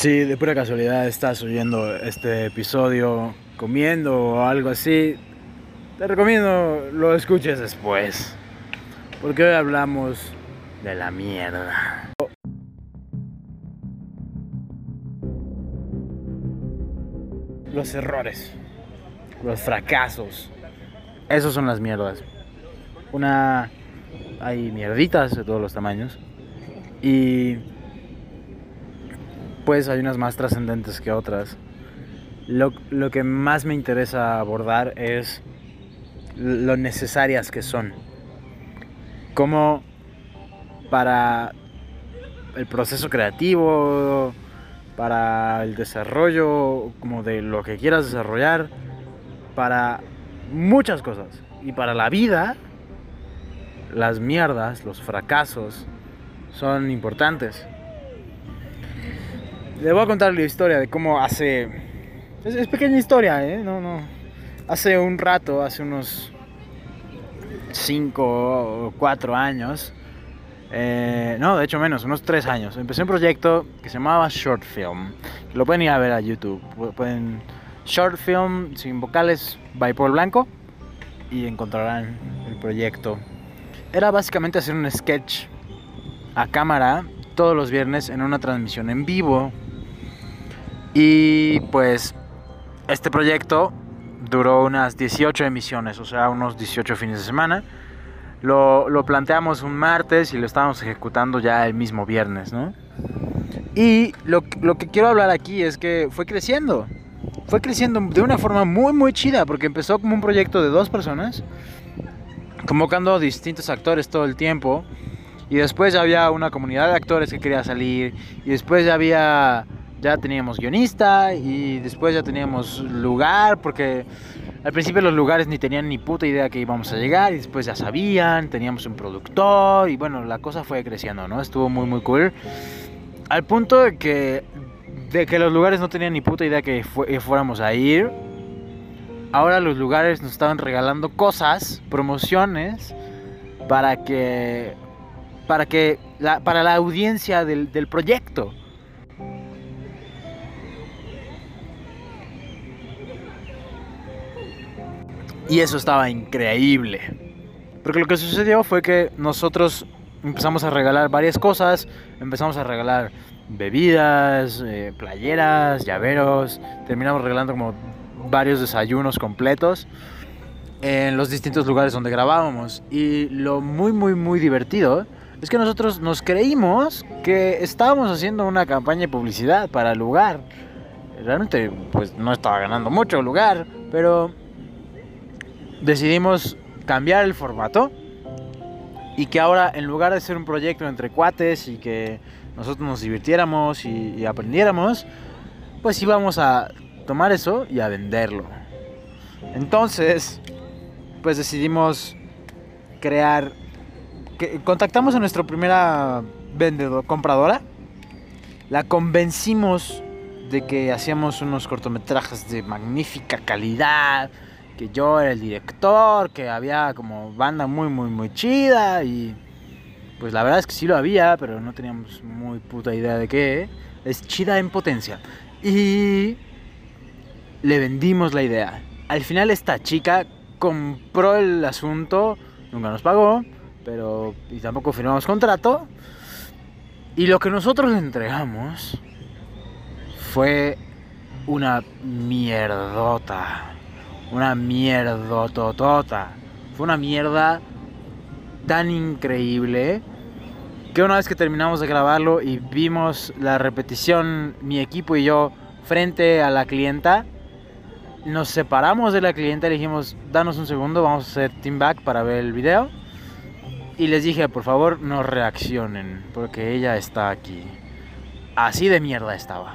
Si de pura casualidad estás oyendo este episodio comiendo o algo así, te recomiendo lo escuches después. Porque hoy hablamos de la mierda. Los errores, los fracasos, esos son las mierdas. Una. Hay mierditas de todos los tamaños. Y. Pues hay unas más trascendentes que otras. Lo, lo que más me interesa abordar es lo necesarias que son. Como para el proceso creativo, para el desarrollo como de lo que quieras desarrollar, para muchas cosas. Y para la vida, las mierdas, los fracasos, son importantes. Le voy a contar la historia de cómo hace... Es, pequeña historia, ¿eh? No, no. Hace un rato, hace unos 5 o 4 años, eh, no, de hecho menos, unos 3 años, empecé un proyecto que se llamaba Short Film. Lo pueden ir a ver a YouTube. Pueden... Short Film sin vocales by Paul Blanco y encontrarán el proyecto. Era básicamente hacer un sketch a cámara todos los viernes en una transmisión en vivo. Y pues este proyecto duró unas 18 emisiones, o sea, unos 18 fines de semana. Lo, lo, planteamos un martes y lo estábamos ejecutando ya el mismo viernes, ¿no? Y lo, lo que quiero hablar aquí es que fue creciendo fue creciendo de una forma muy muy chida porque empezó como un proyecto de dos personas convocando distintos actores todo el tiempo y después ya había una comunidad de actores que quería salir y después ya había ya teníamos guionista y después ya teníamos lugar porque al principio los lugares ni tenían ni puta idea que íbamos a llegar y después ya sabían, teníamos un productor y bueno, la cosa fue creciendo, ¿no? Estuvo muy muy cool. Al punto de que de que los lugares no tenían ni puta idea que eh, fuéramos a ir. Ahora los lugares nos estaban regalando cosas, promociones, para que, para que, la, para la audiencia del, del proyecto. Y eso estaba increíble. Porque lo que sucedió fue que nosotros empezamos a regalar varias cosas, empezamos a regalar bebidas, eh, playeras, llaveros. Terminamos regalando como varios desayunos completos en los distintos lugares donde grabábamos. Y lo muy, muy, muy divertido es que nosotros nos creímos que estábamos haciendo una campaña de publicidad para el lugar. Realmente, pues no estaba ganando mucho el lugar, pero decidimos cambiar el formato y que ahora en lugar de ser un proyecto entre cuates y que nosotros nos divirtiéramos y, aprendiéramos, pues íbamos a tomar eso y a venderlo. Entonces, pues decidimos crear, contactamos a nuestra primera vendedora, compradora, la convencimos de que hacíamos unos cortometrajes de magnífica calidad, que yo era el director, que había como banda muy, muy, muy chida y pues la verdad es que sí lo había, pero no teníamos muy puta idea de qué. Es chida en potencia. Y le vendimos la idea. Al final esta chica compró el asunto, nunca nos pagó, pero y tampoco firmamos contrato. Y lo que nosotros le entregamos fue una mierdota. Una mierdototota. Fue una mierda tan increíble que una vez que terminamos de grabarlo y vimos la repetición, mi equipo y yo, frente a la clienta, nos separamos de la clienta y dijimos, danos un segundo, vamos a hacer team back para ver el video. Y les dije, por favor, no reaccionen, porque ella está aquí. Así de mierda estaba.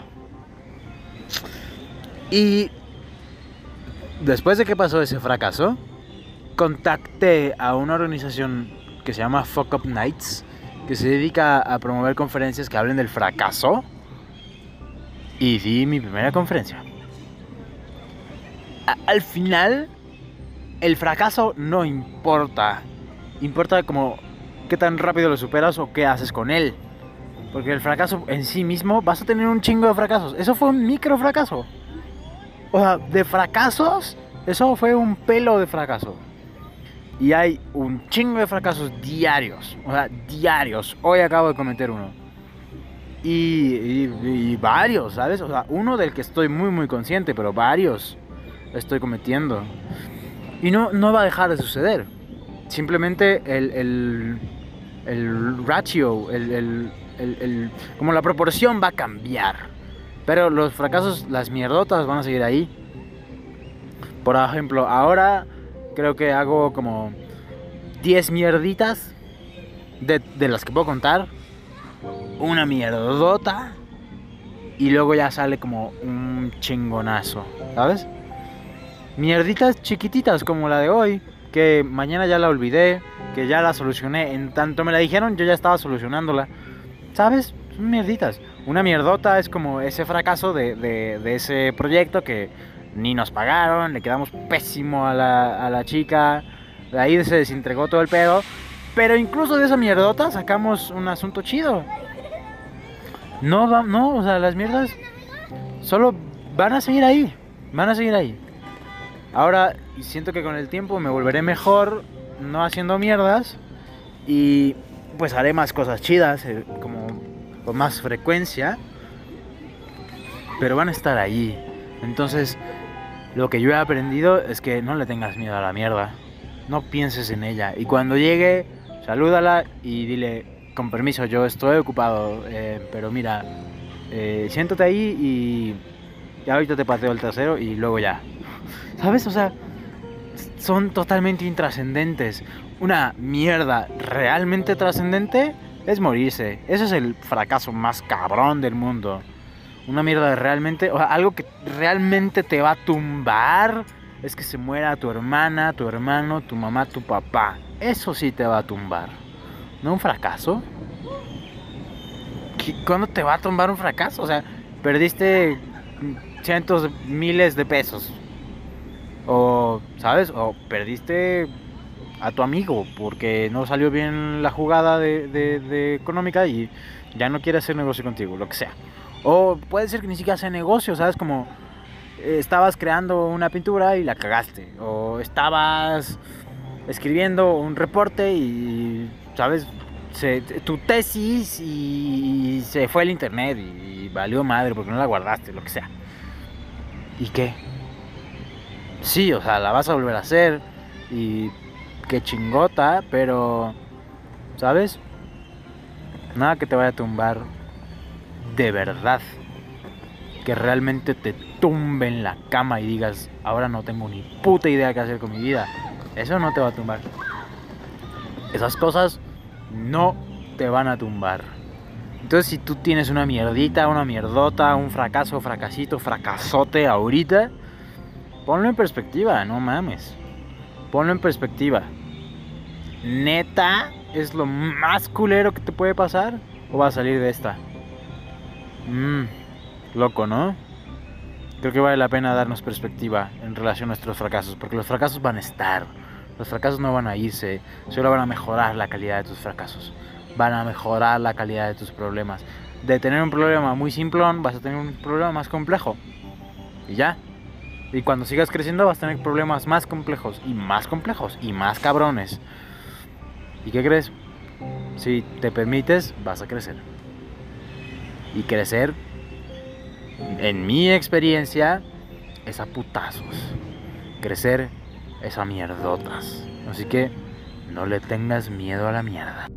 Y después de que pasó ese fracaso, contacté a una organización que se llama Fuck Up Nights, que se dedica a promover conferencias que hablen del fracaso. Y di mi primera conferencia. al final, el fracaso no importa. Importa como qué tan rápido lo superas o qué haces con él. Porque el fracaso en sí mismo vas a tener un chingo de fracasos. Eso fue un micro fracaso. O sea, de fracasos, eso fue un pelo de fracaso. Y hay un chingo de fracasos diarios. O sea, diarios. Hoy acabo de cometer uno. Y, y, varios, ¿sabes? O sea, uno del que estoy muy, muy consciente, pero varios estoy cometiendo. Y no, no va a dejar de suceder. Simplemente el, el, el ratio, el, el, como la proporción va a cambiar. Pero los fracasos, las mierdotas van a seguir ahí. Por ejemplo, ahora creo que hago como 10 mierditas de, de las que puedo contar. Una mierdota. Y luego ya sale como un chingonazo, ¿sabes? Mierditas chiquititas como la de hoy, que mañana ya la olvidé, que ya la solucioné. En tanto me la dijeron, yo ya estaba solucionándola. ¿Sabes? Son mierditas. Una mierdota es como ese fracaso de, de, ese proyecto que ni nos pagaron, le quedamos pésimo a la, a la chica, de ahí se desentregó todo el pedo. Pero incluso de esa mierdota sacamos un asunto chido. No, no, o sea, las mierdas solo van a seguir ahí, van a seguir ahí. Ahora siento que con el tiempo me volveré mejor no haciendo mierdas y pues haré más cosas chidas, eh, con más frecuencia, pero van a estar ahí. Entonces, lo que yo he aprendido es que no le tengas miedo a la mierda. No pienses en ella. Y cuando llegue, salúdala y dile, con permiso, yo estoy ocupado, eh, pero mira, eh, siéntate ahí y, y ahorita te paseo el trasero y luego ya. ¿Sabes? O sea, son totalmente intrascendentes. Una mierda realmente trascendente es morirse. Ese es el fracaso más cabrón del mundo una mierda realmente, o sea, algo que realmente te va a tumbar es que se muera tu hermana, tu hermano, tu mamá, tu papá. Eso sí te va a tumbar. ¿No un fracaso? ¿Cuándo te va a tumbar un fracaso? O sea, perdiste cientos, miles de pesos. O, ¿sabes? O perdiste a tu amigo porque no salió bien la jugada de, de económica y ya no quiere hacer negocio contigo, lo que sea. O puede ser que ni siquiera sea negocio, ¿sabes? Como eh, estabas creando una pintura y la cagaste. O estabas escribiendo un reporte y, ¿sabes? tu tesis y se fue el internet y, valió madre porque no la guardaste, lo que sea. ¿Y qué? Sí, o sea, la vas a volver a hacer y qué chingota, pero, ¿sabes? Nada que te vaya a tumbar de verdad que realmente te tumbe en la cama y digas, ahora no tengo ni puta idea qué hacer con mi vida. Eso no te va a tumbar. Esas cosas no te van a tumbar. Entonces si tú tienes una mierdita, una mierdota, un fracaso, fracasito, fracasote ahorita, ponlo en perspectiva, no mames. Ponlo en perspectiva. Neta, es lo más culero que te puede pasar o va a salir de esta. Mmm, loco, ¿no? Creo que vale la pena darnos perspectiva en relación a nuestros fracasos, porque los fracasos van a estar, los fracasos no van a irse, solo van a mejorar la calidad de tus fracasos, van a mejorar la calidad de tus problemas. De tener un problema muy simplón, vas a tener un problema más complejo. Y ya. Y cuando sigas creciendo vas a tener problemas más complejos y más complejos y más cabrones. ¿Y qué crees? Si te permites, vas a crecer y crecer, en mi experiencia, es a putazos. Crecer es a mierdotas. Así que no le tengas miedo a la mierda.